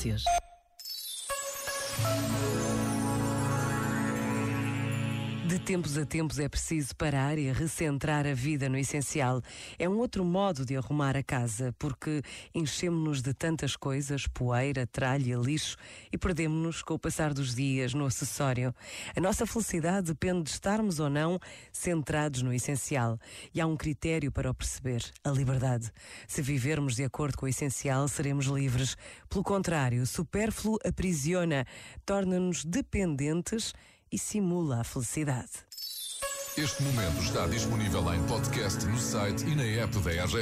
Ciências. De tempos a tempos é preciso parar e recentrar a vida no essencial. É um outro modo de arrumar a casa, porque enchemos-nos de tantas coisas, poeira, tralha, lixo, e perdemos-nos com o passar dos dias no acessório. A nossa felicidade depende de estarmos ou não centrados no essencial. E há um critério para o perceber: a liberdade. Se vivermos de acordo com o essencial, seremos livres. Pelo contrário, o supérfluo aprisiona, torna-nos dependentes e simula a felicidade. Este momento está disponível em podcast no site e na app da RGF.